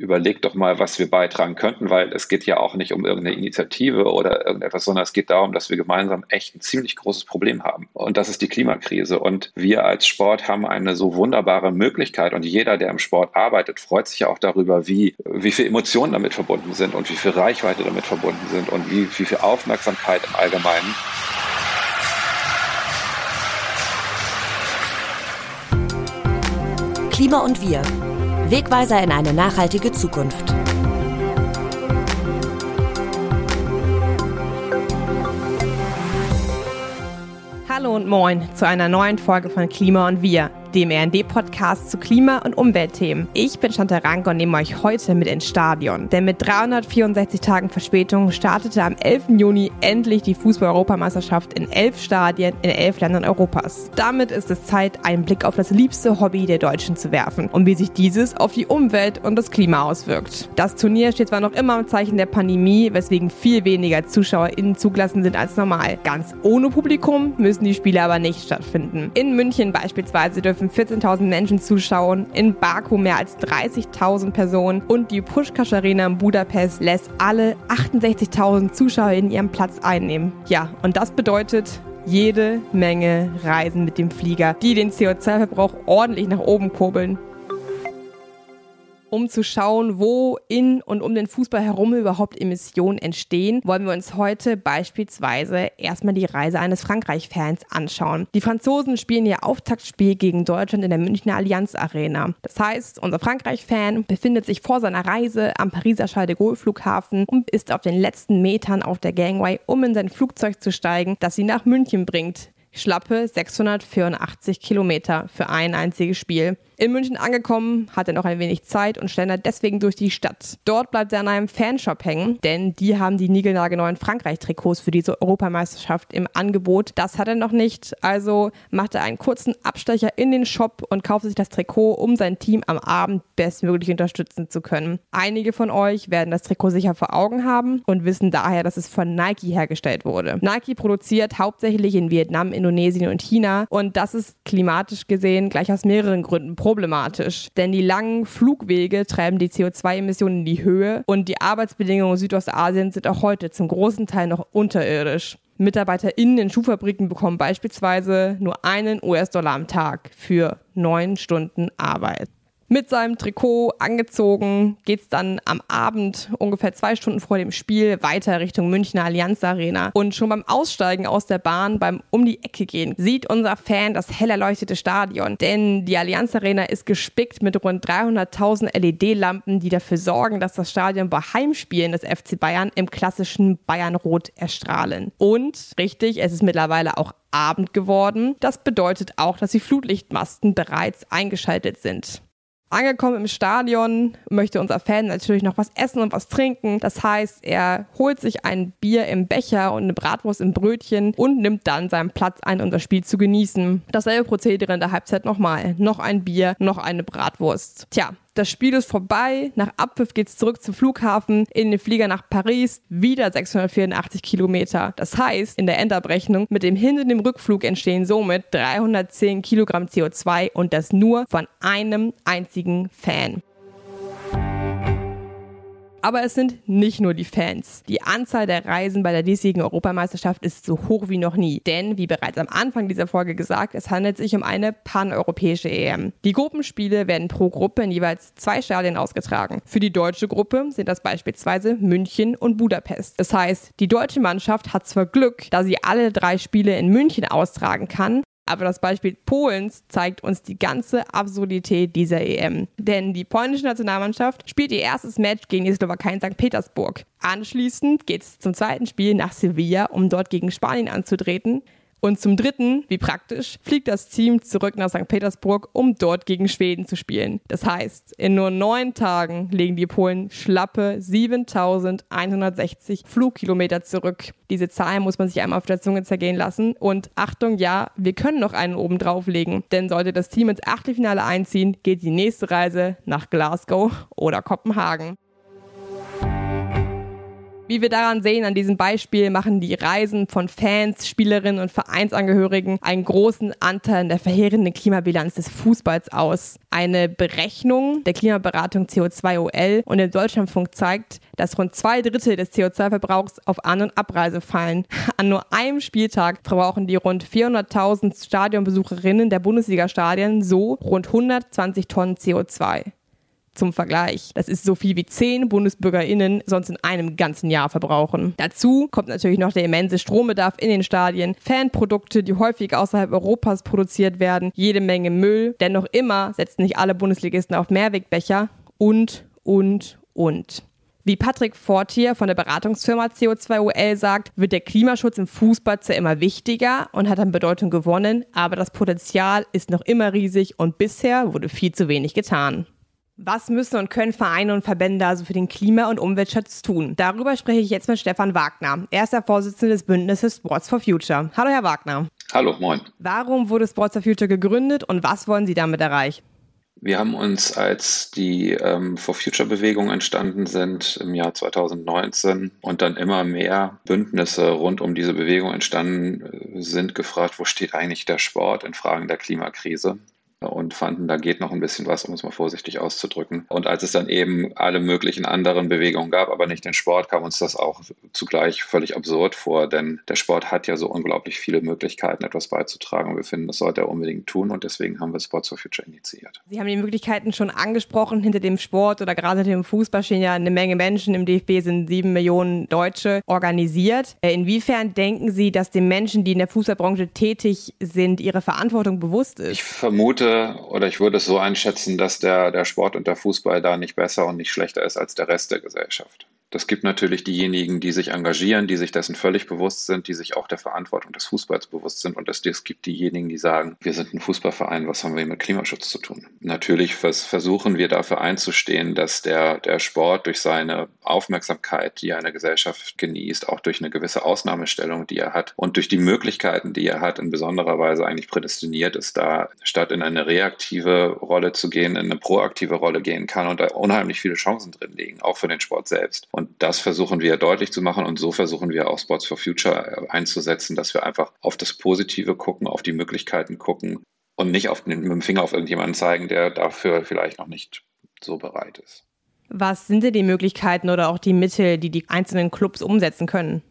überlegt doch mal, was wir beitragen könnten, weil es geht ja auch nicht um irgendeine Initiative oder irgendetwas, sondern es geht darum, dass wir gemeinsam echt ein ziemlich großes Problem haben. Und das ist die Klimakrise. Und wir als Sport haben eine so wunderbare Möglichkeit und jeder, der im Sport arbeitet, freut sich ja auch darüber, wie, wie viel Emotionen damit verbunden sind und wie viel Reichweite damit verbunden sind und wie, wie viel Aufmerksamkeit im Allgemeinen. Klima und wir Wegweiser in eine nachhaltige Zukunft. Hallo und moin zu einer neuen Folge von Klima und Wir dem RND-Podcast zu Klima- und Umweltthemen. Ich bin Chantal Ranke und nehme euch heute mit ins Stadion. Denn mit 364 Tagen Verspätung startete am 11. Juni endlich die Fußball-Europameisterschaft in elf Stadien in elf Ländern Europas. Damit ist es Zeit, einen Blick auf das liebste Hobby der Deutschen zu werfen und wie sich dieses auf die Umwelt und das Klima auswirkt. Das Turnier steht zwar noch immer im Zeichen der Pandemie, weswegen viel weniger ZuschauerInnen zugelassen sind als normal. Ganz ohne Publikum müssen die Spiele aber nicht stattfinden. In München beispielsweise dürfen dürfen 14.000 Menschen zuschauen, in Baku mehr als 30.000 Personen und die Pushkash Arena in Budapest lässt alle 68.000 Zuschauer in ihren Platz einnehmen. Ja, und das bedeutet jede Menge Reisen mit dem Flieger, die den CO2-Verbrauch ordentlich nach oben kurbeln um zu schauen, wo in und um den Fußball herum überhaupt Emissionen entstehen, wollen wir uns heute beispielsweise erstmal die Reise eines Frankreich-Fans anschauen. Die Franzosen spielen ihr Auftaktspiel gegen Deutschland in der Münchner Allianz Arena. Das heißt, unser Frankreich-Fan befindet sich vor seiner Reise am Pariser Charles de Gaulle Flughafen und ist auf den letzten Metern auf der Gangway, um in sein Flugzeug zu steigen, das sie nach München bringt. Schlappe 684 Kilometer für ein einziges Spiel. In München angekommen, hat er noch ein wenig Zeit und schlendert deswegen durch die Stadt. Dort bleibt er an einem Fanshop hängen, denn die haben die niegelnagelneuen Frankreich-Trikots für diese Europameisterschaft im Angebot. Das hat er noch nicht, also macht er einen kurzen Abstecher in den Shop und kauft sich das Trikot, um sein Team am Abend bestmöglich unterstützen zu können. Einige von euch werden das Trikot sicher vor Augen haben und wissen daher, dass es von Nike hergestellt wurde. Nike produziert hauptsächlich in Vietnam, Indonesien und China und das ist klimatisch gesehen gleich aus mehreren Gründen problematisch, denn die langen Flugwege treiben die CO2-Emissionen in die Höhe und die Arbeitsbedingungen in Südostasien sind auch heute zum großen Teil noch unterirdisch. MitarbeiterInnen in Schuhfabriken bekommen beispielsweise nur einen US-Dollar am Tag für neun Stunden Arbeit mit seinem Trikot angezogen, geht es dann am Abend ungefähr zwei Stunden vor dem Spiel weiter Richtung Münchner Allianz Arena. Und schon beim Aussteigen aus der Bahn, beim um die Ecke gehen, sieht unser Fan das hell erleuchtete Stadion. Denn die Allianz Arena ist gespickt mit rund 300.000 LED-Lampen, die dafür sorgen, dass das Stadion bei Heimspielen des FC Bayern im klassischen Bayernrot erstrahlen. Und richtig, es ist mittlerweile auch Abend geworden. Das bedeutet auch, dass die Flutlichtmasten bereits eingeschaltet sind. Angekommen im Stadion möchte unser Fan natürlich noch was essen und was trinken. Das heißt, er holt sich ein Bier im Becher und eine Bratwurst im Brötchen und nimmt dann seinen Platz ein, um das Spiel zu genießen. Dasselbe Prozedere in der Halbzeit nochmal. Noch ein Bier, noch eine Bratwurst. Tja, das Spiel ist vorbei. Nach Abpfiff geht es zurück zum Flughafen, in den Flieger nach Paris, wieder 684 Kilometer. Das heißt, in der Endabrechnung mit dem Hin- und dem Rückflug entstehen somit 310 Kilogramm CO2 und das nur von einem einzigen Fan. Aber es sind nicht nur die Fans. Die Anzahl der Reisen bei der diesjährigen Europameisterschaft ist so hoch wie noch nie. Denn, wie bereits am Anfang dieser Folge gesagt, es handelt sich um eine paneuropäische EM. Die Gruppenspiele werden pro Gruppe in jeweils zwei Stadien ausgetragen. Für die deutsche Gruppe sind das beispielsweise München und Budapest. Das heißt, die deutsche Mannschaft hat zwar Glück, da sie alle drei Spiele in München austragen kann, aber das Beispiel Polens zeigt uns die ganze Absurdität dieser EM. Denn die polnische Nationalmannschaft spielt ihr erstes Match gegen die Slowakei in St. Petersburg. Anschließend geht es zum zweiten Spiel nach Sevilla, um dort gegen Spanien anzutreten. Und zum dritten, wie praktisch, fliegt das Team zurück nach St. Petersburg, um dort gegen Schweden zu spielen. Das heißt, in nur neun Tagen legen die Polen schlappe 7160 Flugkilometer zurück. Diese Zahl muss man sich einmal auf der Zunge zergehen lassen. Und Achtung, ja, wir können noch einen oben drauflegen. Denn sollte das Team ins Achtelfinale einziehen, geht die nächste Reise nach Glasgow oder Kopenhagen. Wie wir daran sehen, an diesem Beispiel machen die Reisen von Fans, Spielerinnen und Vereinsangehörigen einen großen Anteil in der verheerenden Klimabilanz des Fußballs aus. Eine Berechnung der Klimaberatung CO2OL und im Deutschlandfunk zeigt, dass rund zwei Drittel des CO2-Verbrauchs auf An- und Abreise fallen. An nur einem Spieltag verbrauchen die rund 400.000 Stadionbesucherinnen der Bundesliga-Stadien so rund 120 Tonnen CO2 zum Vergleich. Das ist so viel wie zehn BundesbürgerInnen sonst in einem ganzen Jahr verbrauchen. Dazu kommt natürlich noch der immense Strombedarf in den Stadien, Fanprodukte, die häufig außerhalb Europas produziert werden, jede Menge Müll. Denn noch immer setzen nicht alle Bundesligisten auf Mehrwegbecher und, und, und. Wie Patrick Fortier von der Beratungsfirma CO2OL sagt, wird der Klimaschutz im Fußball zwar immer wichtiger und hat an Bedeutung gewonnen, aber das Potenzial ist noch immer riesig und bisher wurde viel zu wenig getan. Was müssen und können Vereine und Verbände also für den Klima- und Umweltschutz tun? Darüber spreche ich jetzt mit Stefan Wagner. Er ist der Vorsitzende des Bündnisses Sports for Future. Hallo, Herr Wagner. Hallo, moin. Warum wurde Sports for Future gegründet und was wollen Sie damit erreichen? Wir haben uns, als die ähm, For Future Bewegung entstanden sind im Jahr 2019 und dann immer mehr Bündnisse rund um diese Bewegung entstanden äh, sind, gefragt, wo steht eigentlich der Sport in Fragen der Klimakrise? Und fanden, da geht noch ein bisschen was, um es mal vorsichtig auszudrücken. Und als es dann eben alle möglichen anderen Bewegungen gab, aber nicht den Sport, kam uns das auch zugleich völlig absurd vor, denn der Sport hat ja so unglaublich viele Möglichkeiten, etwas beizutragen und wir finden, das sollte er unbedingt tun und deswegen haben wir Sports for Future initiiert. Sie haben die Möglichkeiten schon angesprochen. Hinter dem Sport oder gerade hinter dem Fußball stehen ja eine Menge Menschen. Im DFB sind sieben Millionen Deutsche organisiert. Äh, inwiefern denken Sie, dass den Menschen, die in der Fußballbranche tätig sind, ihre Verantwortung bewusst ist? Ich vermute, oder ich würde es so einschätzen, dass der, der Sport und der Fußball da nicht besser und nicht schlechter ist als der Rest der Gesellschaft. Das gibt natürlich diejenigen, die sich engagieren, die sich dessen völlig bewusst sind, die sich auch der Verantwortung des Fußballs bewusst sind. Und es, gibt diejenigen, die sagen, wir sind ein Fußballverein, was haben wir mit Klimaschutz zu tun? Natürlich versuchen wir dafür einzustehen, dass der, der Sport durch seine Aufmerksamkeit, die eine Gesellschaft genießt, auch durch eine gewisse Ausnahmestellung, die er hat und durch die Möglichkeiten, die er hat, in besonderer Weise eigentlich prädestiniert ist, da statt in eine reaktive Rolle zu gehen, in eine proaktive Rolle gehen kann und da unheimlich viele Chancen drin liegen, auch für den Sport selbst. Das versuchen wir deutlich zu machen und so versuchen wir auch Sports for Future äh, einzusetzen, dass wir einfach auf das Positive gucken, auf die Möglichkeiten gucken und nicht auf, mit dem Finger auf irgendjemanden zeigen, der dafür vielleicht noch nicht so bereit ist. Was sind denn die Möglichkeiten oder auch die Mittel, die die einzelnen Clubs umsetzen können?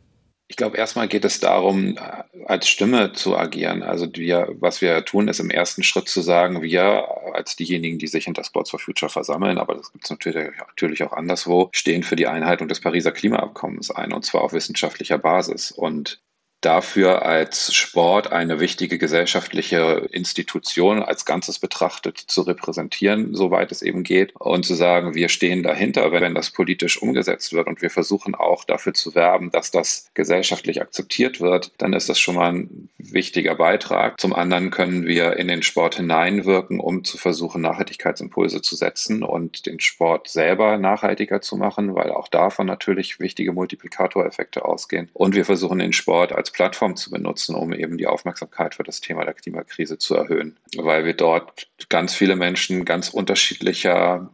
Ich glaube, erstmal geht es darum, äh, als Stimme zu agieren. Also wir, was wir tun, ist im ersten Schritt zu sagen, wir als diejenigen, die sich hinter Sports for Future versammeln, aber das gibt es natürlich, natürlich auch anderswo, stehen für die Einhaltung des Pariser Klimaabkommens ein und zwar auf wissenschaftlicher Basis. Und dafür als Sport eine wichtige gesellschaftliche Institution als Ganzes betrachtet zu repräsentieren, soweit es eben geht, und zu sagen, wir stehen dahinter, wenn das politisch umgesetzt wird und wir versuchen auch dafür zu werben, dass das gesellschaftlich akzeptiert wird, dann ist das schon mal ein wichtiger Beitrag. Zum anderen können wir in den Sport hineinwirken, um zu versuchen, Nachhaltigkeitsimpulse zu setzen und den Sport selber nachhaltiger zu machen, weil auch davon natürlich wichtige Multiplikatoreffekte ausgehen. Und wir versuchen den Sport als als Plattform zu benutzen, um eben die Aufmerksamkeit für das Thema der Klimakrise zu erhöhen, weil wir dort ganz viele Menschen ganz unterschiedlicher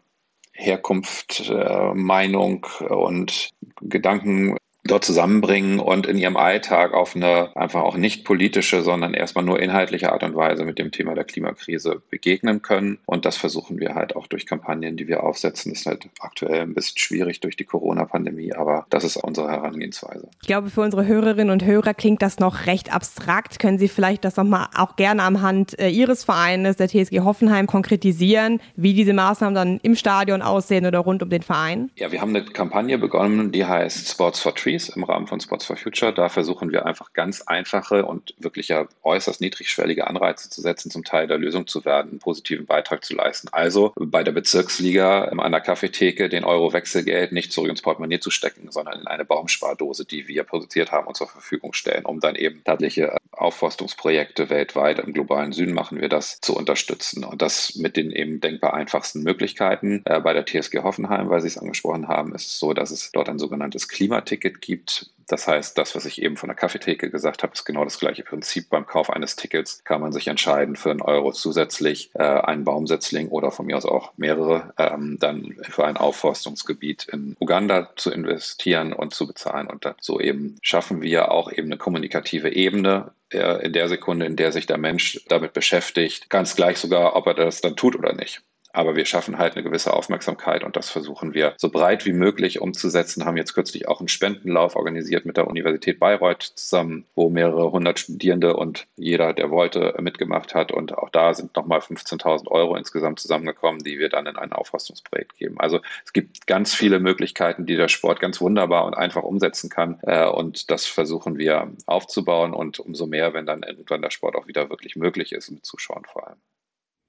Herkunft, äh, Meinung und Gedanken dort zusammenbringen und in ihrem Alltag auf eine einfach auch nicht politische, sondern erstmal nur inhaltliche Art und Weise mit dem Thema der Klimakrise begegnen können. Und das versuchen wir halt auch durch Kampagnen, die wir aufsetzen. Das ist halt aktuell ein bisschen schwierig durch die Corona-Pandemie, aber das ist unsere Herangehensweise. Ich glaube, für unsere Hörerinnen und Hörer klingt das noch recht abstrakt. Können Sie vielleicht das nochmal auch gerne am Hand äh, Ihres Vereines, der TSG Hoffenheim, konkretisieren, wie diese Maßnahmen dann im Stadion aussehen oder rund um den Verein? Ja, wir haben eine Kampagne begonnen, die heißt Sports for Trees. Trees im Rahmen von Spots for Future. Da versuchen wir einfach ganz einfache und wirklich ja äußerst niedrigschwellige Anreize zu setzen, zum Teil der Lösung zu werden, einen positiven Beitrag zu leisten. Also bei der Bezirksliga an der Kaffeetheke den Euro Wechselgeld nicht zurück ins Portemonnaie zu stecken, sondern in eine Baumspardose, die wir produziert haben und zur Verfügung stellen, um dann eben tatsächliche Aufforstungsprojekte weltweit im globalen Süden machen wir das zu unterstützen. Und das mit den eben denkbar einfachsten Möglichkeiten. Äh, bei der TSG Hoffenheim, weil Sie es angesprochen haben, ist es so, dass es dort ein sogenanntes Klimaticket gibt, Das heißt, das, was ich eben von der Kaffeetheke gesagt habe, ist genau das gleiche Prinzip. Beim Kauf eines Tickets kann man sich entscheiden, für einen Euro zusätzlich äh, einen Baumsetzling oder von mir aus auch mehrere ähm, dann für ein Aufforstungsgebiet in Uganda zu investieren und zu bezahlen. Und so eben schaffen wir auch eben eine kommunikative Ebene in der Sekunde, in der sich der Mensch damit beschäftigt, ganz gleich sogar, ob er das dann tut oder nicht. Aber wir schaffen halt eine gewisse Aufmerksamkeit und das versuchen wir so breit wie möglich umzusetzen. Haben jetzt kürzlich auch einen Spendenlauf organisiert mit der Universität Bayreuth zusammen, wo mehrere hundert Studierende und jeder, der wollte, mitgemacht hat. Und auch da sind nochmal 15.000 Euro insgesamt zusammengekommen, die wir dann in ein Aufforstungsprojekt geben. Also es gibt ganz viele Möglichkeiten, die der Sport ganz wunderbar und einfach umsetzen kann. Äh, und das versuchen wir aufzubauen und umso mehr, wenn dann irgendwann der Sport auch wieder wirklich möglich ist, mit Zuschauern vor allem.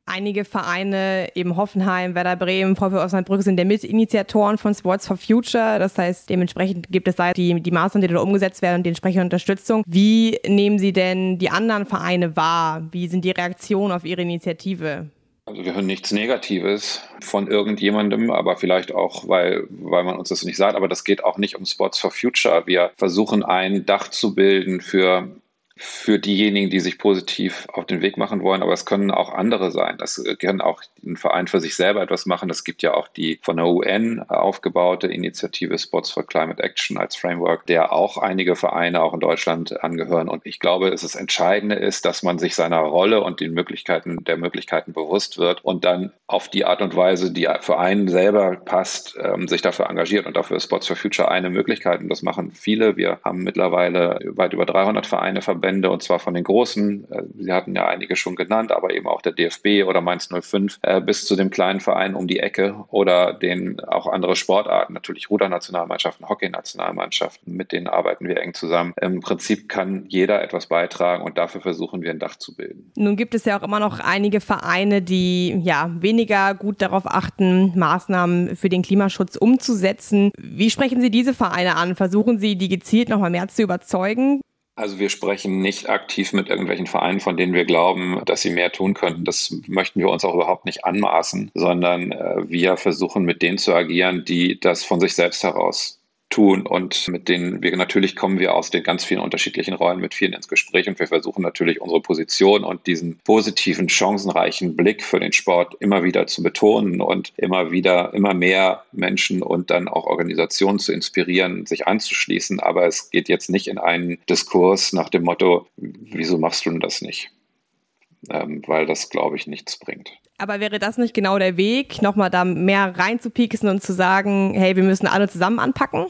Einige Vereine, eben Hoffenheim, Werder Bremen, VfL Osnabrück sind der Mitinitiatoren von Sports for Future. Das heißt, dementsprechend gibt es da die, die Maßnahmen, die da umgesetzt werden und die entsprechende Unterstützung. Wie nehmen Sie denn die anderen Vereine wahr? Wie sind die Reaktionen auf Ihre Initiative? Also wir hören nichts Negatives von irgendjemandem, aber vielleicht auch, weil, weil man uns das nicht sagt. Aber das geht auch nicht um Sports for Future. Wir versuchen ein Dach zu bilden für für diejenigen, die sich positiv auf den Weg machen wollen, aber es können auch andere sein. Das kann auch ein Verein für sich selber etwas machen. Es gibt ja auch die von der UN aufgebaute Initiative Sports for Climate Action als Framework, der auch einige Vereine auch in Deutschland angehören. Und ich glaube, dass das Entscheidende ist, dass man sich seiner Rolle und den Möglichkeiten der Möglichkeiten bewusst wird und dann auf die Art und Weise, die für einen selber passt, ähm, sich dafür engagiert. Und dafür ist Sports for Future eine Möglichkeit. Und das machen viele. Wir haben mittlerweile weit über 300 Vereine verbunden Verbände und zwar von den großen, äh, Sie hatten ja einige schon genannt, aber eben auch der DFB oder Mainz 05 äh, bis zu dem kleinen Verein um die Ecke oder den auch andere Sportarten, natürlich Rudernationalmannschaften, Hockeynationalmannschaften, mit denen arbeiten wir eng zusammen. Im Prinzip kann jeder etwas beitragen und dafür versuchen wir ein Dach zu bilden. Nun gibt es ja auch immer noch einige Vereine, die ja weniger gut darauf achten, Maßnahmen für den Klimaschutz umzusetzen. Wie sprechen Sie diese Vereine an? Versuchen Sie, die gezielt noch mal mehr zu überzeugen? Also wir sprechen nicht aktiv mit irgendwelchen Vereinen, von denen wir glauben, dass sie mehr tun könnten. Das möchten wir uns auch überhaupt nicht anmaßen, sondern äh, wir versuchen mit denen zu agieren, die das von sich selbst heraus tun und mit denen wir natürlich kommen wir aus den ganz vielen unterschiedlichen Rollen mit vielen ins Gespräch und wir versuchen natürlich unsere Position und diesen positiven, chancenreichen Blick für den Sport immer wieder zu betonen und immer wieder immer mehr Menschen und dann auch Organisationen zu inspirieren, sich anzuschließen. Aber es geht jetzt nicht in einen Diskurs nach dem Motto, wieso machst du das nicht? Ähm, weil das, glaube ich, nichts bringt. Aber wäre das nicht genau der Weg, nochmal da mehr reinzupieksen und zu sagen, hey, wir müssen alle zusammen anpacken?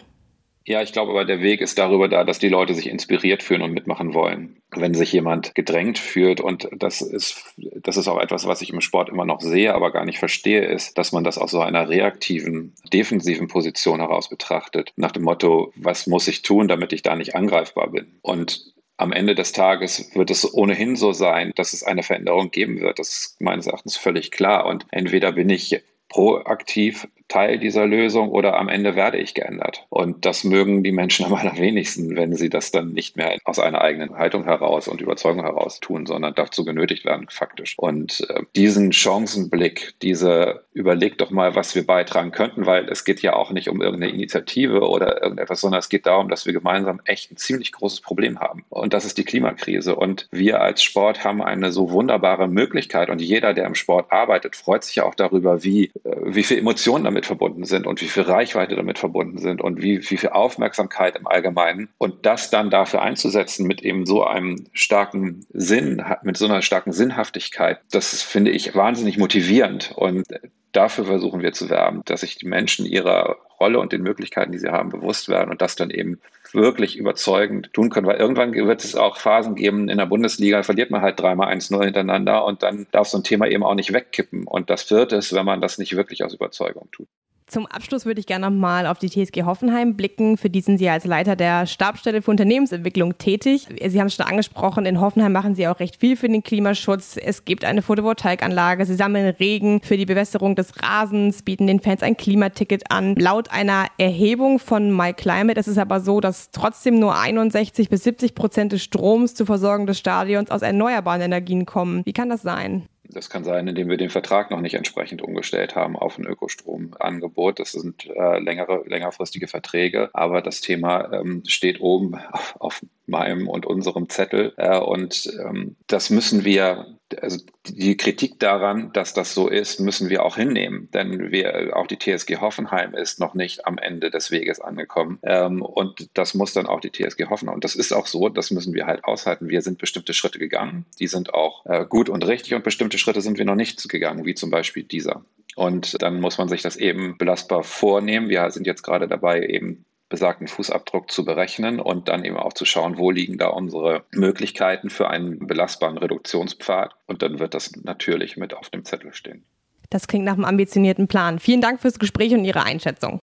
Ja, ich glaube aber, der Weg ist darüber da, dass die Leute sich inspiriert fühlen und mitmachen wollen. Wenn sich jemand gedrängt fühlt, und das ist, das ist auch etwas, was ich im Sport immer noch sehe, aber gar nicht verstehe, ist, dass man das aus so einer reaktiven, defensiven Position heraus betrachtet. Nach dem Motto, was muss ich tun, damit ich da nicht angreifbar bin? Und am Ende des Tages wird es ohnehin so sein, dass es eine Veränderung geben wird. Das ist meines Erachtens völlig klar. Und entweder bin ich proaktiv Teil dieser Lösung oder am Ende werde ich geändert. Und das mögen die Menschen am allerwenigsten, wenn sie das dann nicht mehr aus einer eigenen Haltung heraus und Überzeugung heraus tun, sondern dazu genötigt werden, faktisch. Und äh, diesen Chancenblick, diese überlegt doch mal, was wir beitragen könnten, weil es geht ja auch nicht um irgendeine Initiative oder irgendetwas, sondern es geht darum, dass wir gemeinsam echt ein ziemlich großes Problem haben. Und das ist die Klimakrise. Und wir als Sport haben eine so wunderbare Möglichkeit und jeder, der im Sport arbeitet, freut sich ja auch darüber, wie, äh, wie viel Emotionen damit verbunden sind und wie viel Reichweite damit verbunden sind und wie, wie viel Aufmerksamkeit im Allgemeinen. Und das dann dafür einzusetzen mit eben so einem starken Sinn, mit so einer starken Sinnhaftigkeit, das finde ich wahnsinnig motivierend. Und dafür versuchen wir zu werben, dass sich die Menschen ihrer Rolle und den Möglichkeiten, die sie haben, bewusst werden und das dann eben wirklich überzeugend tun können. Weil irgendwann wird es auch Phasen geben, in der Bundesliga verliert man halt dreimal 1-0 hintereinander und dann darf so ein Thema eben auch nicht wegkippen. Und das wird es, wenn man das nicht wirklich aus Überzeugung tut. Zum Abschluss würde ich gerne nochmal auf die TSG Hoffenheim blicken. Für die sind Sie als Leiter der Stabstelle für Unternehmensentwicklung tätig. Sie haben es schon angesprochen, in Hoffenheim machen Sie auch recht viel für den Klimaschutz. Es gibt eine Photovoltaikanlage, Sie sammeln Regen für die Bewässerung des Rasens, bieten den Fans ein Klimaticket an. Laut einer Erhebung von MyClimate ist es aber so, dass trotzdem nur 61 bis 70 Prozent des Stroms zur Versorgung des Stadions aus erneuerbaren Energien kommen. Wie kann das sein? Das kann sein, indem wir den Vertrag noch nicht entsprechend umgestellt haben auf ein Ökostromangebot. Das sind äh, längere, längerfristige Verträge, aber das Thema ähm, steht oben auf, auf, meinem und unserem Zettel. Äh, und ähm, das müssen wir also die Kritik daran, dass das so ist, müssen wir auch hinnehmen, denn wir, auch die TSG Hoffenheim ist noch nicht am Ende des Weges angekommen ähm, und das muss dann auch die TSG Hoffenheim und das ist auch so, das müssen wir halt aushalten. Wir sind bestimmte Schritte gegangen, die sind auch äh, gut und richtig und bestimmte Schritte sind wir noch nicht gegangen, wie zum Beispiel dieser. Und dann muss man sich das eben belastbar vornehmen. Wir sind jetzt gerade dabei, eben besagten Fußabdruck zu berechnen und dann eben auch zu schauen, wo liegen da unsere Möglichkeiten für einen belastbaren Reduktionspfad. Und dann wird das natürlich mit auf dem Zettel stehen. Das klingt nach einem ambitionierten Plan. Vielen Dank fürs Gespräch und Ihre Einschätzung.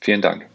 Vielen Dank.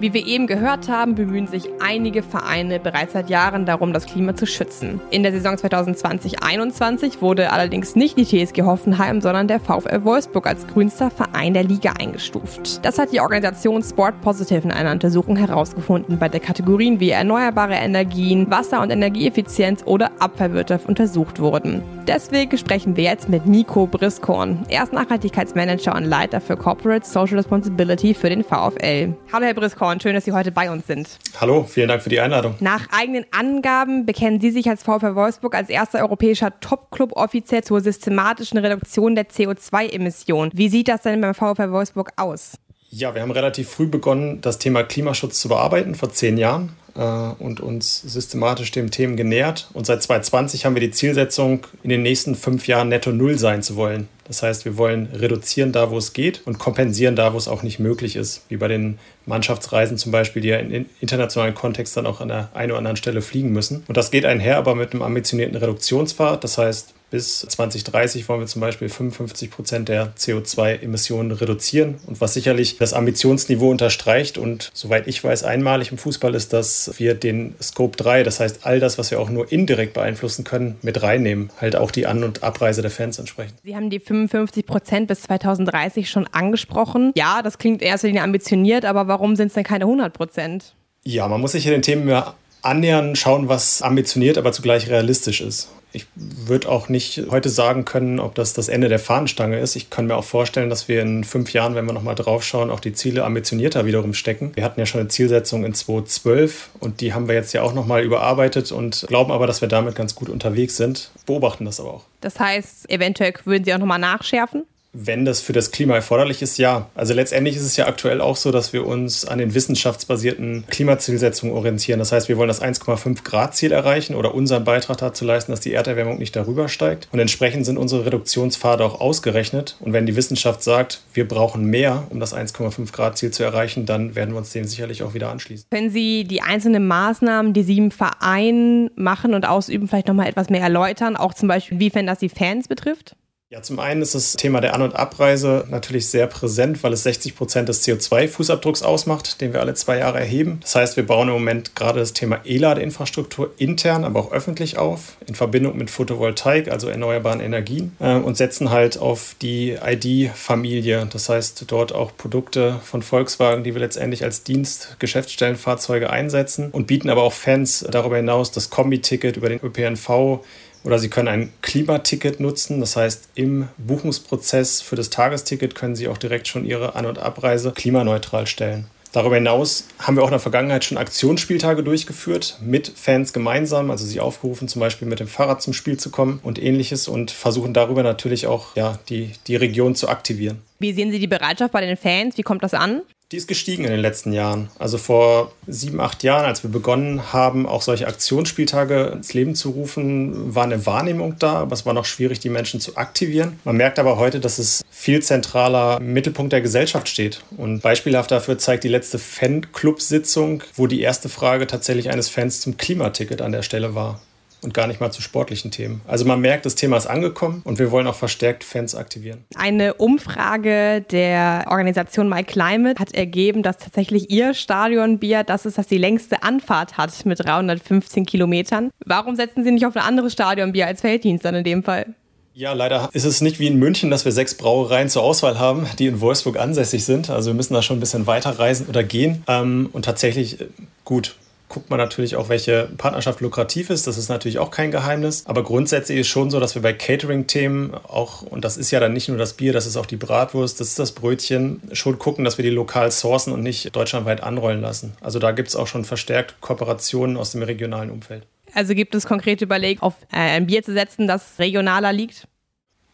Wie wir eben gehört haben, bemühen sich einige Vereine bereits seit Jahren darum, das Klima zu schützen. In der Saison 2020-21 wurde allerdings nicht die TSG Hoffenheim, sondern der VfL Wolfsburg als grünster Verein der Liga eingestuft. Das hat die Organisation Sport Positive in einer Untersuchung herausgefunden, bei der Kategorien wie erneuerbare Energien, Wasser- und Energieeffizienz oder Abfallwirtschaft untersucht wurden. Deswegen sprechen wir jetzt mit Nico Briskorn. Er ist Nachhaltigkeitsmanager und Leiter für Corporate Social Responsibility für den VfL. Hallo Herr Briskorn, schön, dass Sie heute bei uns sind. Hallo, vielen Dank für die Einladung. Nach eigenen Angaben bekennen Sie sich als VfL Wolfsburg als erster europäischer Top-Club offiziell zur systematischen Reduktion der CO2-Emissionen. Wie sieht das denn beim VfL Wolfsburg aus? Ja, wir haben relativ früh begonnen, das Thema Klimaschutz zu bearbeiten, vor zehn Jahren äh, und uns systematisch dem Themen genähert. Und seit 2020 haben wir die Zielsetzung, in den nächsten fünf Jahren netto Null sein zu wollen. Das heißt, wir wollen reduzieren da, wo es geht und kompensieren da, wo es auch nicht möglich ist. Wie bei den Mannschaftsreisen zum Beispiel, die ja in internationalen Kontext dann auch an der einen oder anderen Stelle fliegen müssen. Und das geht einher aber mit einem ambitionierten Reduktionspfad. Das heißt, bis 2030 wollen wir zum Beispiel 55 Prozent der CO2-Emissionen reduzieren. Und was sicherlich das Ambitionsniveau unterstreicht und soweit ich weiß, einmalig im Fußball ist, dass wir den Scope 3, das heißt all das, was wir auch nur indirekt beeinflussen können, mit reinnehmen. Halt auch die An- und Abreise der Fans entsprechend. Sie haben die 55 Prozent bis 2030 schon angesprochen. Ja, das klingt erst Linie ambitioniert, aber warum sind es denn keine 100 Prozent? Ja, man muss sich hier den Themen mehr annähern, schauen, was ambitioniert, aber zugleich realistisch ist. Ich würde auch nicht heute sagen können, ob das das Ende der Fahnenstange ist. Ich kann mir auch vorstellen, dass wir in fünf Jahren, wenn wir nochmal drauf schauen, auch die Ziele ambitionierter wiederum stecken. Wir hatten ja schon eine Zielsetzung in 2012 und die haben wir jetzt ja auch nochmal überarbeitet und glauben aber, dass wir damit ganz gut unterwegs sind, beobachten das aber auch. Das heißt, eventuell würden Sie auch nochmal nachschärfen? Wenn das für das Klima erforderlich ist, ja. Also letztendlich ist es ja aktuell auch so, dass wir uns an den wissenschaftsbasierten Klimazielsetzungen orientieren. Das heißt, wir wollen das 1,5 Grad Ziel erreichen oder unseren Beitrag dazu leisten, dass die Erderwärmung nicht darüber steigt. Und entsprechend sind unsere Reduktionspfade auch ausgerechnet. Und wenn die Wissenschaft sagt, wir brauchen mehr, um das 1,5 Grad Ziel zu erreichen, dann werden wir uns dem sicherlich auch wieder anschließen. Können Sie die einzelnen Maßnahmen, die Sie im Verein machen und ausüben, vielleicht nochmal etwas mehr erläutern? Auch zum Beispiel, inwiefern das die Fans betrifft? Ja, zum einen ist das Thema der An- und Abreise natürlich sehr präsent, weil es 60 Prozent des CO2-Fußabdrucks ausmacht, den wir alle zwei Jahre erheben. Das heißt, wir bauen im Moment gerade das Thema E-Ladeinfrastruktur intern, aber auch öffentlich auf, in Verbindung mit Photovoltaik, also erneuerbaren Energien, äh, und setzen halt auf die ID-Familie. Das heißt, dort auch Produkte von Volkswagen, die wir letztendlich als Dienst-Geschäftsstellenfahrzeuge einsetzen und bieten aber auch Fans darüber hinaus das Kombi-Ticket über den ÖPNV oder Sie können ein Klimaticket nutzen. Das heißt, im Buchungsprozess für das Tagesticket können Sie auch direkt schon Ihre An- und Abreise klimaneutral stellen. Darüber hinaus haben wir auch in der Vergangenheit schon Aktionsspieltage durchgeführt mit Fans gemeinsam, also sie aufgerufen, zum Beispiel mit dem Fahrrad zum Spiel zu kommen und ähnliches und versuchen darüber natürlich auch ja, die, die Region zu aktivieren. Wie sehen Sie die Bereitschaft bei den Fans? Wie kommt das an? Die ist gestiegen in den letzten Jahren. Also vor sieben, acht Jahren, als wir begonnen haben, auch solche Aktionsspieltage ins Leben zu rufen, war eine Wahrnehmung da, aber es war noch schwierig, die Menschen zu aktivieren. Man merkt aber heute, dass es viel zentraler im Mittelpunkt der Gesellschaft steht. Und beispielhaft dafür zeigt die letzte Fanclub-Sitzung, wo die erste Frage tatsächlich eines Fans zum Klimaticket an der Stelle war und gar nicht mal zu sportlichen Themen. Also man merkt, das Thema ist angekommen und wir wollen auch verstärkt Fans aktivieren. Eine Umfrage der Organisation My Climate hat ergeben, dass tatsächlich ihr Stadionbier das ist, das die längste Anfahrt hat mit 315 Kilometern. Warum setzen Sie nicht auf ein anderes Stadionbier als Felddienst dann in dem Fall? Ja, leider ist es nicht wie in München, dass wir sechs Brauereien zur Auswahl haben, die in Wolfsburg ansässig sind. Also wir müssen da schon ein bisschen weiter reisen oder gehen. Ähm, und tatsächlich, äh, gut, guckt man natürlich auch, welche Partnerschaft lukrativ ist. Das ist natürlich auch kein Geheimnis. Aber grundsätzlich ist schon so, dass wir bei Catering-Themen auch, und das ist ja dann nicht nur das Bier, das ist auch die Bratwurst, das ist das Brötchen, schon gucken, dass wir die lokal sourcen und nicht deutschlandweit anrollen lassen. Also da gibt es auch schon verstärkt Kooperationen aus dem regionalen Umfeld. Also gibt es konkrete Überlegungen, auf äh, ein Bier zu setzen, das regionaler liegt?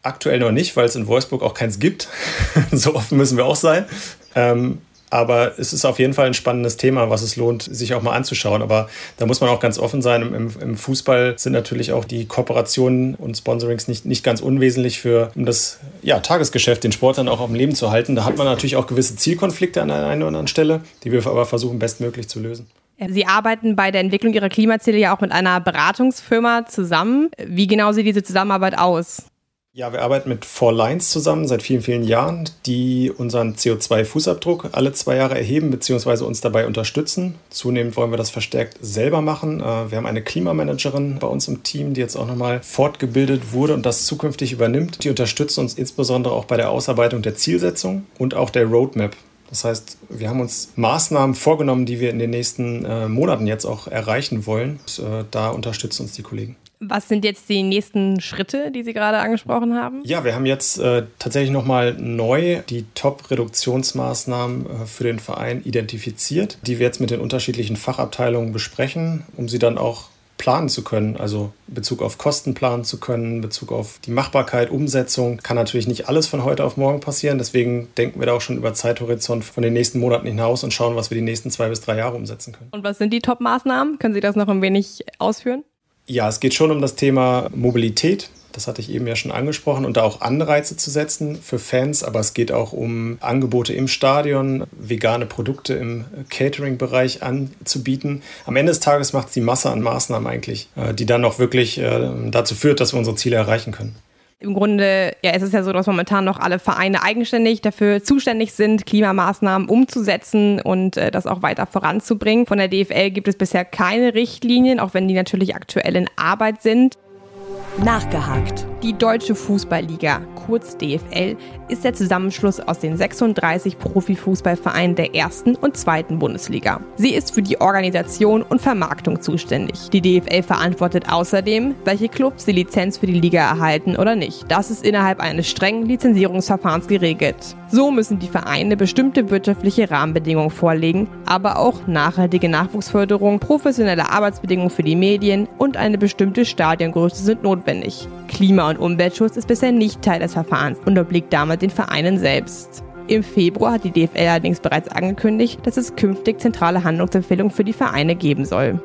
Aktuell noch nicht, weil es in Wolfsburg auch keins gibt. so offen müssen wir auch sein. Ähm, aber es ist auf jeden Fall ein spannendes Thema, was es lohnt, sich auch mal anzuschauen. Aber da muss man auch ganz offen sein. Im, im Fußball sind natürlich auch die Kooperationen und Sponsorings nicht, nicht ganz unwesentlich für um das ja, Tagesgeschäft, den Sport dann auch am Leben zu halten. Da hat man natürlich auch gewisse Zielkonflikte an der einen oder anderen Stelle, die wir aber versuchen, bestmöglich zu lösen. Sie arbeiten bei der Entwicklung Ihrer Klimaziele ja auch mit einer Beratungsfirma zusammen. Wie genau sieht diese Zusammenarbeit aus? Ja, wir arbeiten mit Four Lines zusammen seit vielen, vielen Jahren, die unseren CO2-Fußabdruck alle zwei Jahre erheben bzw. uns dabei unterstützen. Zunehmend wollen wir das verstärkt selber machen. Äh, wir haben eine Klimamanagerin bei uns im Team, die jetzt auch nochmal fortgebildet wurde und das zukünftig übernimmt. Die unterstützt uns insbesondere auch bei der Ausarbeitung der Zielsetzung und auch der Roadmap. Das heißt, wir haben uns Maßnahmen vorgenommen, die wir in den nächsten äh, Monaten jetzt auch erreichen wollen. Und, äh, da unterstützen uns die Kollegen. Was sind jetzt die nächsten Schritte, die Sie gerade angesprochen haben? Ja, wir haben jetzt äh, tatsächlich nochmal neu die Top-Reduktionsmaßnahmen äh, für den Verein identifiziert, die wir jetzt mit den unterschiedlichen Fachabteilungen besprechen, um sie dann auch planen zu können, also in Bezug auf Kosten planen zu können, in Bezug auf die Machbarkeit, Umsetzung. Kann natürlich nicht alles von heute auf morgen passieren. Deswegen denken wir da auch schon über Zeithorizont von den nächsten Monaten hinaus und schauen, was wir die nächsten zwei bis drei Jahre umsetzen können. Und was sind die Top-Maßnahmen? Können Sie das noch ein wenig ausführen? Ja, es geht schon um das Thema Mobilität. Das hatte ich eben ja schon angesprochen und da auch Anreize zu setzen für Fans, aber es geht auch um Angebote im Stadion, vegane Produkte im Catering-Bereich anzubieten. Am Ende des Tages macht es die Masse an Maßnahmen eigentlich, äh, die dann auch wirklich äh, dazu führt, dass wir unsere Ziele erreichen können. Im Grunde, ja, es ist ja so, dass momentan noch alle Vereine eigenständig dafür zuständig sind, Klimamaßnahmen umzusetzen und äh, das auch weiter voranzubringen. Von der DFL gibt es bisher keine Richtlinien, auch wenn die natürlich aktuell in Arbeit sind. Nachgehakt. Die Deutsche Fußballliga, kurz DFL, ist der Zusammenschluss aus den 36 Profifußballvereinen der ersten und zweiten Bundesliga. Sie ist für die Organisation und Vermarktung zuständig. Die DFL verantwortet außerdem, welche Clubs die Lizenz für die Liga erhalten oder nicht. Das ist innerhalb eines strengen Lizenzierungsverfahrens geregelt. So müssen die Vereine bestimmte wirtschaftliche Rahmenbedingungen vorlegen, aber auch nachhaltige Nachwuchsförderung, professionelle Arbeitsbedingungen für die Medien und eine bestimmte Stadiongröße sind notwendig. Klima- und Umweltschutz ist bisher nicht Teil des Verfahrens und obliegt damit den Vereinen selbst. Im Februar hat die DFL allerdings bereits angekündigt, dass es künftig zentrale Handlungsempfehlungen für die Vereine geben soll.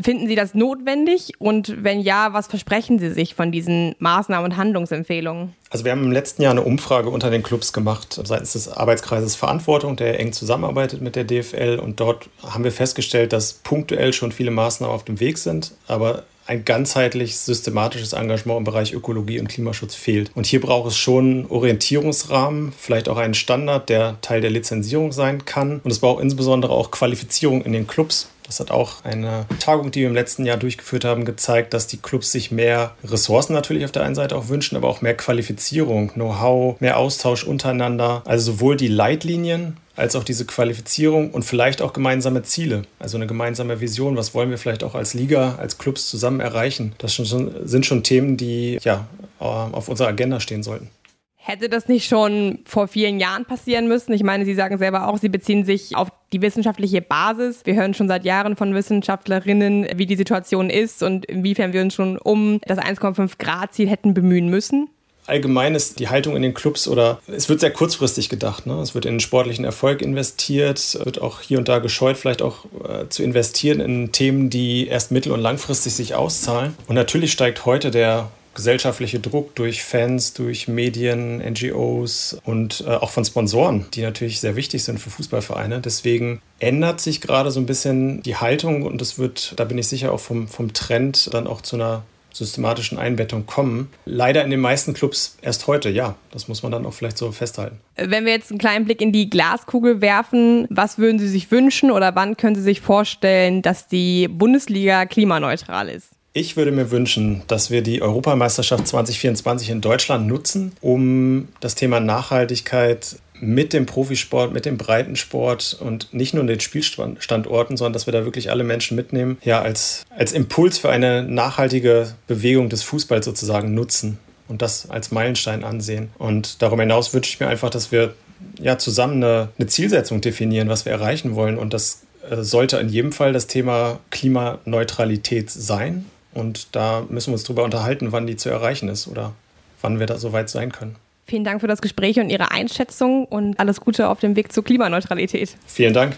Finden Sie das notwendig? Und wenn ja, was versprechen Sie sich von diesen Maßnahmen und Handlungsempfehlungen? Also wir haben im letzten Jahr eine Umfrage unter den Clubs gemacht seitens des Arbeitskreises Verantwortung, der eng zusammenarbeitet mit der DFL. Und dort haben wir festgestellt, dass punktuell schon viele Maßnahmen auf dem Weg sind, aber ein ganzheitlich systematisches Engagement im Bereich Ökologie und Klimaschutz fehlt. Und hier braucht es schon Orientierungsrahmen, vielleicht auch einen Standard, der Teil der Lizenzierung sein kann. Und es braucht insbesondere auch Qualifizierung in den Clubs. Das hat auch eine Tagung, die wir im letzten Jahr durchgeführt haben, gezeigt, dass die Clubs sich mehr Ressourcen natürlich auf der einen Seite auch wünschen, aber auch mehr Qualifizierung, Know-how, mehr Austausch untereinander. Also sowohl die Leitlinien als auch diese Qualifizierung und vielleicht auch gemeinsame Ziele, also eine gemeinsame Vision. Was wollen wir vielleicht auch als Liga, als Clubs zusammen erreichen? Das sind schon Themen, die ja auf unserer Agenda stehen sollten. Hätte das nicht schon vor vielen Jahren passieren müssen? Ich meine, Sie sagen selber auch, Sie beziehen sich auf die wissenschaftliche Basis. Wir hören schon seit Jahren von Wissenschaftlerinnen, wie die Situation ist und inwiefern wir uns schon um das 1,5 Grad Ziel hätten bemühen müssen allgemein ist die Haltung in den Clubs oder es wird sehr kurzfristig gedacht. Ne? Es wird in sportlichen Erfolg investiert, wird auch hier und da gescheut, vielleicht auch äh, zu investieren in Themen, die erst mittel- und langfristig sich auszahlen. Und natürlich steigt heute der gesellschaftliche Druck durch Fans, durch Medien, NGOs und äh, auch von Sponsoren, die natürlich sehr wichtig sind für Fußballvereine. Deswegen ändert sich gerade so ein bisschen die Haltung und es wird, da bin ich sicher, auch vom, vom Trend dann auch zu einer systematischen Einbettung kommen. Leider in den meisten Clubs erst heute, ja. Das muss man dann auch vielleicht so festhalten. Wenn wir jetzt einen kleinen Blick in die Glaskugel werfen, was würden Sie sich wünschen oder wann können Sie sich vorstellen, dass die Bundesliga klimaneutral ist? Ich würde mir wünschen, dass wir die Europameisterschaft 2024 in Deutschland nutzen, um das Thema Nachhaltigkeit mit dem Profisport, mit dem Breitensport und nicht nur den Spielstandorten, sondern dass wir da wirklich alle Menschen mitnehmen, ja, als, als Impuls für eine nachhaltige Bewegung des Fußballs sozusagen nutzen und das als Meilenstein ansehen. Und darüber hinaus wünsche ich mir einfach, dass wir ja zusammen eine, eine Zielsetzung definieren, was wir erreichen wollen. Und das äh, sollte in jedem Fall das Thema Klimaneutralität sein. Und da müssen wir uns darüber unterhalten, wann die zu erreichen ist oder wann wir da so weit sein können. Vielen Dank für das Gespräch und Ihre Einschätzung und alles Gute auf dem Weg zur Klimaneutralität. Vielen Dank.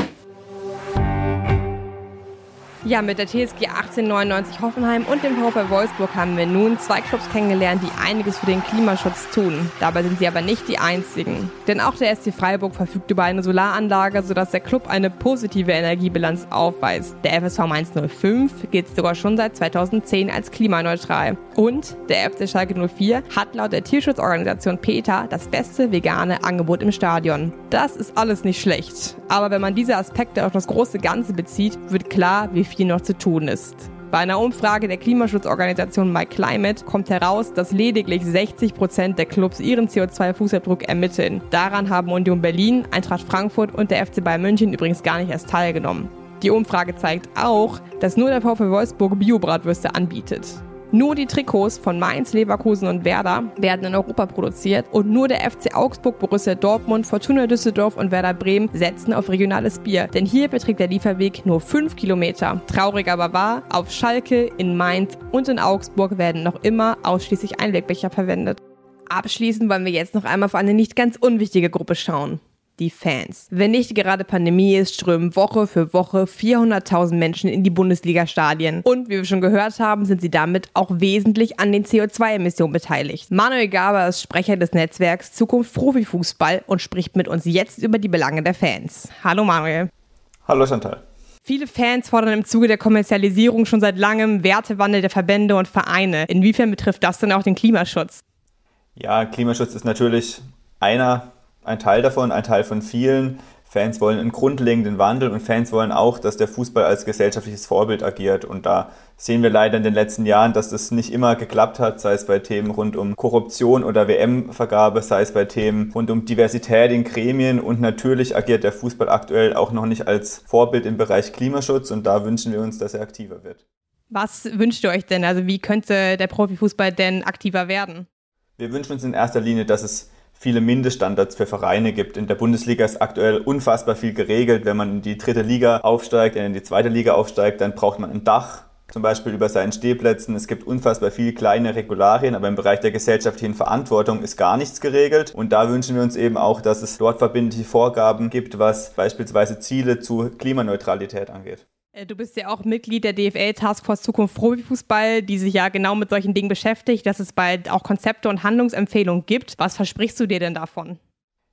Ja, mit der TSG 1899 Hoffenheim und dem VfL Wolfsburg haben wir nun zwei Clubs kennengelernt, die einiges für den Klimaschutz tun. Dabei sind sie aber nicht die einzigen. Denn auch der SC Freiburg verfügt über eine Solaranlage, sodass der Club eine positive Energiebilanz aufweist. Der FSV 105 gilt sogar schon seit 2010 als klimaneutral. Und der FC Schalke 04 hat laut der Tierschutzorganisation PETA das beste vegane Angebot im Stadion. Das ist alles nicht schlecht. Aber wenn man diese Aspekte auf das große Ganze bezieht, wird klar, wie viel noch zu tun ist. Bei einer Umfrage der Klimaschutzorganisation MyClimate kommt heraus, dass lediglich 60 Prozent der Clubs ihren CO2-Fußabdruck ermitteln. Daran haben Union Berlin, Eintracht Frankfurt und der FC Bayern München übrigens gar nicht erst teilgenommen. Die Umfrage zeigt auch, dass nur der VfL Wolfsburg Biobratwürste anbietet. Nur die Trikots von Mainz, Leverkusen und Werder werden in Europa produziert und nur der FC Augsburg, Borussia Dortmund, Fortuna Düsseldorf und Werder Bremen setzen auf regionales Bier. Denn hier beträgt der Lieferweg nur 5 Kilometer. Traurig aber wahr, auf Schalke, in Mainz und in Augsburg werden noch immer ausschließlich Einwegbecher verwendet. Abschließend wollen wir jetzt noch einmal auf eine nicht ganz unwichtige Gruppe schauen die Fans. Wenn nicht gerade Pandemie ist, strömen Woche für Woche 400.000 Menschen in die Bundesliga-Stadien. Und wie wir schon gehört haben, sind sie damit auch wesentlich an den CO2-Emissionen beteiligt. Manuel Gaber ist Sprecher des Netzwerks Zukunft Profifußball und spricht mit uns jetzt über die Belange der Fans. Hallo Manuel. Hallo Chantal. Viele Fans fordern im Zuge der Kommerzialisierung schon seit langem Wertewandel der Verbände und Vereine. Inwiefern betrifft das denn auch den Klimaschutz? Ja, Klimaschutz ist natürlich einer ein Teil davon, ein Teil von vielen. Fans wollen einen grundlegenden Wandel und Fans wollen auch, dass der Fußball als gesellschaftliches Vorbild agiert. Und da sehen wir leider in den letzten Jahren, dass das nicht immer geklappt hat, sei es bei Themen rund um Korruption oder WM-Vergabe, sei es bei Themen rund um Diversität in Gremien. Und natürlich agiert der Fußball aktuell auch noch nicht als Vorbild im Bereich Klimaschutz. Und da wünschen wir uns, dass er aktiver wird. Was wünscht ihr euch denn? Also wie könnte der Profifußball denn aktiver werden? Wir wünschen uns in erster Linie, dass es viele Mindeststandards für Vereine gibt. In der Bundesliga ist aktuell unfassbar viel geregelt. Wenn man in die dritte Liga aufsteigt, in die zweite Liga aufsteigt, dann braucht man ein Dach, zum Beispiel über seinen Stehplätzen. Es gibt unfassbar viele kleine Regularien, aber im Bereich der gesellschaftlichen Verantwortung ist gar nichts geregelt. Und da wünschen wir uns eben auch, dass es dort verbindliche Vorgaben gibt, was beispielsweise Ziele zu Klimaneutralität angeht. Äh, du bist ja auch Mitglied der DFL Taskforce Zukunft Profifußball, die sich ja genau mit solchen Dingen beschäftigt, dass es bald auch Konzepte und Handlungsempfehlungen gibt. Was versprichst du dir denn davon?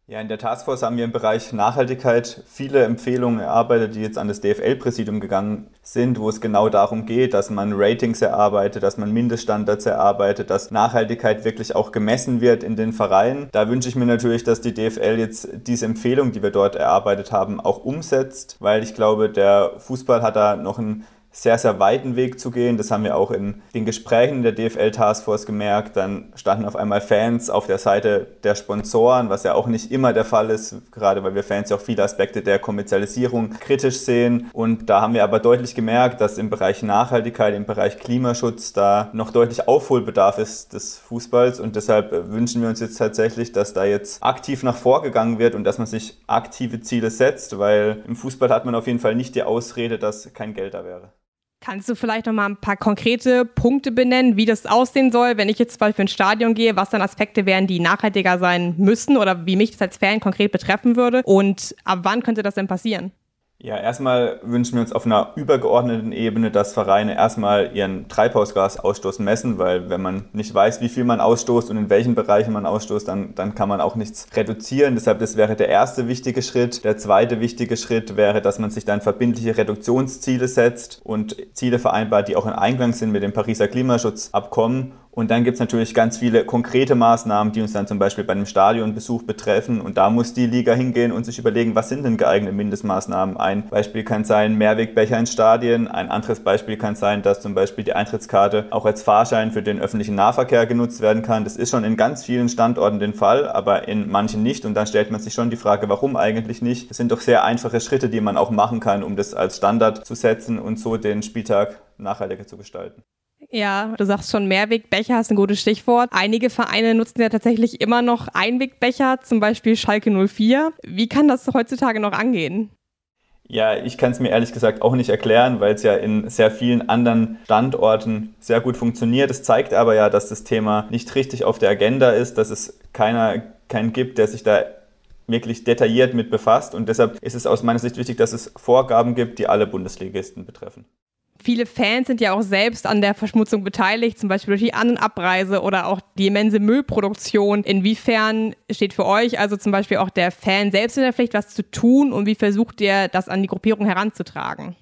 Ja, in der Taskforce haben wir im Bereich Nachhaltigkeit viele Empfehlungen erarbeitet, die jetzt an das DFL-Präsidium gegangen sind, wo es genau darum geht, dass man Ratings erarbeitet, dass man Mindeststandards erarbeitet, dass Nachhaltigkeit wirklich auch gemessen wird in den Vereinen. Da wünsche ich mir natürlich, dass die DFL jetzt diese Empfehlung, die wir dort erarbeitet haben, auch umsetzt, weil ich glaube, der Fußball hat da noch ein sehr, sehr weiten Weg zu gehen. Das haben wir auch in den Gesprächen der DFL Taskforce gemerkt. Dann standen auf einmal Fans auf der Seite der Sponsoren, was ja auch nicht immer der Fall ist, gerade weil wir Fans ja auch viele Aspekte der Kommerzialisierung kritisch sehen. Und da haben wir aber deutlich gemerkt, dass im Bereich Nachhaltigkeit, im Bereich Klimaschutz da noch deutlich Aufholbedarf ist des Fußballs. Und deshalb wünschen wir uns jetzt tatsächlich, dass da jetzt aktiv nach vorgegangen wird und dass man sich aktive Ziele setzt, weil im Fußball hat man auf jeden Fall nicht die Ausrede, dass kein Geld da wäre. Kannst du vielleicht noch mal ein paar konkrete Punkte benennen, wie das aussehen soll, wenn ich jetzt zum Beispiel ins Stadion gehe, was dann Aspekte wären, die nachhaltiger sein müssen oder wie mich das als Fan konkret betreffen würde und ab wann könnte das denn passieren? Ja, erstmal wünschen wir uns auf einer übergeordneten Ebene, dass Vereine erstmal ihren Treibhausgasausstoß messen, weil wenn man nicht weiß, wie viel man ausstoßt und in welchen Bereichen man ausstoßt, dann, dann kann man auch nichts reduzieren. Deshalb, das wäre der erste wichtige Schritt. Der zweite wichtige Schritt wäre, dass man sich dann verbindliche Reduktionsziele setzt und Ziele vereinbart, die auch in Einklang sind mit dem Pariser Klimaschutzabkommen Und dann gibt es natürlich ganz viele konkrete Maßnahmen, die uns dann zum Beispiel bei einem Stadionbesuch betreffen. Und da muss die Liga hingehen und sich überlegen, was sind denn geeignete Mindestmaßnahmen. Ein Beispiel kann sein Mehrwegbecher in Stadien. Ein anderes Beispiel kann sein, dass zum Beispiel die Eintrittskarte auch als Fahrschein für den öffentlichen Nahverkehr genutzt werden kann. Das ist schon in ganz vielen Standorten den Fall, aber in manchen nicht. Und dann stellt man sich schon die Frage, warum eigentlich nicht? Das sind doch sehr einfache Schritte, die man auch machen kann, um das als Standard zu setzen und so den Spieltag nachhaltiger zu gestalten. Ja, du sagst schon Mehrwegbecher, ist ein gutes Stichwort. Einige Vereine nutzen ja tatsächlich immer noch Einwegbecher, zum Beispiel Schalke 04. Wie kann das heutzutage noch angehen? Ja, ich kann es mir ehrlich gesagt auch nicht erklären, weil es ja in sehr vielen anderen Standorten sehr gut funktioniert. Es zeigt aber ja, dass das Thema nicht richtig auf der Agenda ist, dass es keiner, keinen gibt, der sich da wirklich detailliert mit befasst. Und deshalb ist es aus meiner Sicht wichtig, dass es Vorgaben gibt, die alle Bundesligisten betreffen. Viele Fans sind ja auch selbst an der Verschmutzung beteiligt, zum Beispiel durch die An- und Abreise oder auch die immense Müllproduktion. Inwiefern steht für euch also zum Beispiel auch der Fan selbst in der Pflicht, was zu tun und wie versucht ihr, das an die Gruppierung heranzutragen?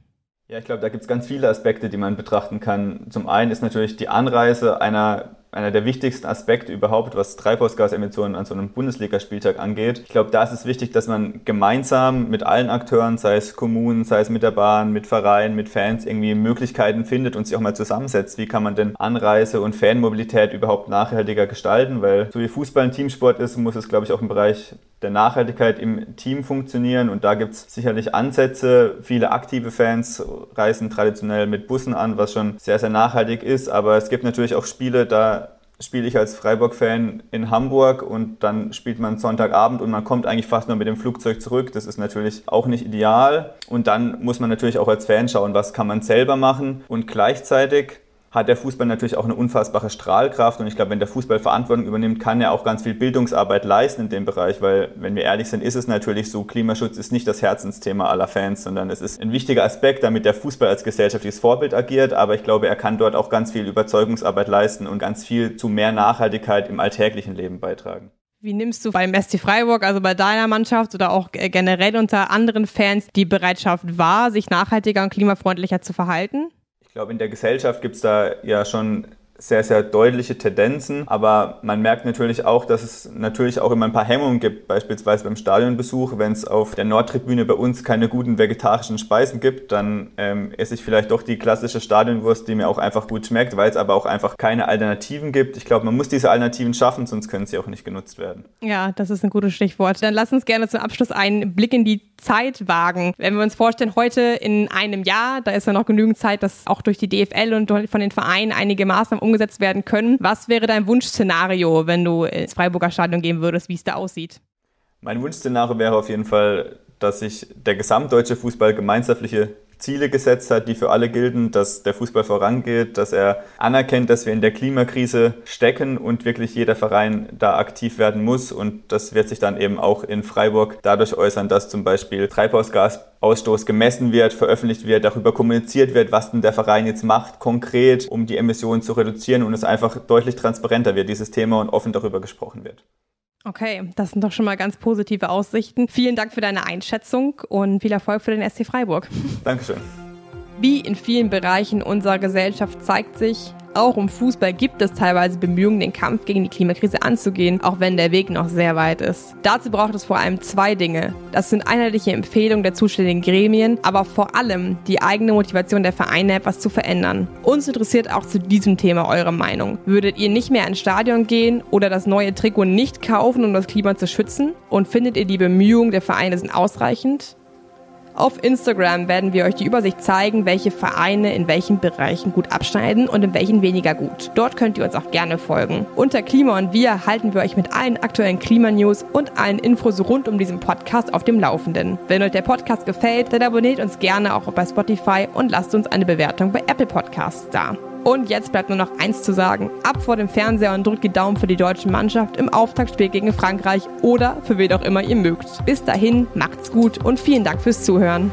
Ja, ich glaube, da gibt es ganz viele Aspekte, die man betrachten kann. Zum einen ist natürlich die Anreise einer einer der wichtigsten Aspekte überhaupt, was Treibhausgasemissionen an so einem Bundesligaspieltag angeht. Ich glaube, da ist es wichtig, dass man gemeinsam mit allen Akteuren, sei es Kommunen, sei es mit der Bahn, mit Vereinen, mit Fans, irgendwie Möglichkeiten findet und sich auch mal zusammensetzt. Wie kann man denn Anreise und Fanmobilität überhaupt nachhaltiger gestalten? Weil so wie Fußball ein Teamsport ist, muss es, glaube ich, auch im Bereich der Nachhaltigkeit im Team funktionieren. Und da gibt es sicherlich Ansätze. Viele aktive Fans reisen traditionell mit Bussen an, was schon sehr, sehr nachhaltig ist. Aber es gibt natürlich auch Spiele, da spiele ich als Freiburg-Fan in Hamburg und dann spielt man Sonntagabend und man kommt eigentlich fast nur mit dem Flugzeug zurück. Das ist natürlich auch nicht ideal. Und dann muss man natürlich auch als Fan schauen, was kann man selber machen. Und gleichzeitig hat der Fußball natürlich auch eine unfassbare Strahlkraft und ich glaube, wenn der Fußball Verantwortung übernimmt, kann er auch ganz viel Bildungsarbeit leisten in dem Bereich, weil, wenn wir ehrlich sind, ist es natürlich so, Klimaschutz ist nicht das Herzensthema aller Fans, sondern es ist ein wichtiger Aspekt, damit der Fußball als gesellschaftliches Vorbild agiert, aber ich glaube, er kann dort auch ganz viel Überzeugungsarbeit leisten und ganz viel zu mehr Nachhaltigkeit im alltäglichen Leben beitragen. Wie nimmst du beim SC Freiburg, also bei deiner Mannschaft oder auch generell unter anderen Fans, die Bereitschaft wahr, sich nachhaltiger und klimafreundlicher zu verhalten? Ich glaube, in der Gesellschaft gibt es da ja schon sehr, sehr deutliche Tendenzen. Aber man merkt natürlich auch, dass es natürlich auch immer ein paar Hemmungen gibt, beispielsweise beim Stadionbesuch. Wenn es auf der Nordtribüne bei uns keine guten vegetarischen Speisen gibt, dann ähm, esse ich vielleicht doch die klassische Stadionwurst, die mir auch einfach gut schmeckt, weil es aber auch einfach keine Alternativen gibt. Ich glaube, man muss diese Alternativen schaffen, sonst können sie auch nicht genutzt werden. Ja, das ist ein gutes Stichwort. Dann lass uns gerne zum Abschluss einen Blick in die Zeit wagen. Wenn wir uns vorstellen, heute in einem Jahr, da ist ja noch genügend Zeit, dass auch durch die DFL und von den Vereinen einige Maßnahmen umgesetzt werden können. Was wäre dein Wunschszenario, wenn du ins Freiburger Stadion gehen würdest, wie es da aussieht? Mein Wunschszenario wäre auf jeden Fall, dass sich der gesamtdeutsche Fußball gemeinschaftliche Ziele gesetzt hat, die für alle gelten, dass der Fußball vorangeht, dass er anerkennt, dass wir in der Klimakrise stecken und wirklich jeder Verein da aktiv werden muss. Und das wird sich dann eben auch in Freiburg dadurch äußern, dass zum Beispiel Treibhausgasausstoß gemessen wird, veröffentlicht wird, darüber kommuniziert wird, was denn der Verein jetzt macht, konkret, um die Emissionen zu reduzieren und es einfach deutlich transparenter wird, dieses Thema, und offen darüber gesprochen wird. Okay, das sind doch schon mal ganz positive Aussichten. Vielen Dank für deine Einschätzung und viel Erfolg für den SC Freiburg. Dankeschön. Wie in vielen Bereichen unserer Gesellschaft zeigt sich, auch im Fußball gibt es teilweise Bemühungen, den Kampf gegen die Klimakrise anzugehen, auch wenn der Weg noch sehr weit ist. Dazu braucht es vor allem zwei Dinge. Das sind einheitliche Empfehlungen der zuständigen Gremien, aber vor allem die eigene Motivation der Vereine, etwas zu verändern. Uns interessiert auch zu diesem Thema eure Meinung. Würdet ihr nicht mehr ins Stadion gehen oder das neue Trikot nicht kaufen, um das Klima zu schützen? Und findet ihr die Bemühungen der Vereine sind ausreichend? Auf Instagram werden wir euch die Übersicht zeigen, welche Vereine in welchen Bereichen gut abschneiden und in welchen weniger gut. Dort könnt ihr uns auch gerne folgen. Unter Klima und Wir halten wir euch mit allen aktuellen Klimanews und allen Infos rund um diesen Podcast auf dem Laufenden. Wenn euch der Podcast gefällt, dann abonniert uns gerne auch bei Spotify und lasst uns eine Bewertung bei Apple Podcasts da. Und jetzt bleibt nur noch eins zu sagen. Ab vor dem Fernseher und drückt die Daumen für die deutsche Mannschaft im Auftaktspiel gegen Frankreich oder für wen auch immer ihr mögt. Bis dahin, macht's gut und vielen Dank fürs Zuhören.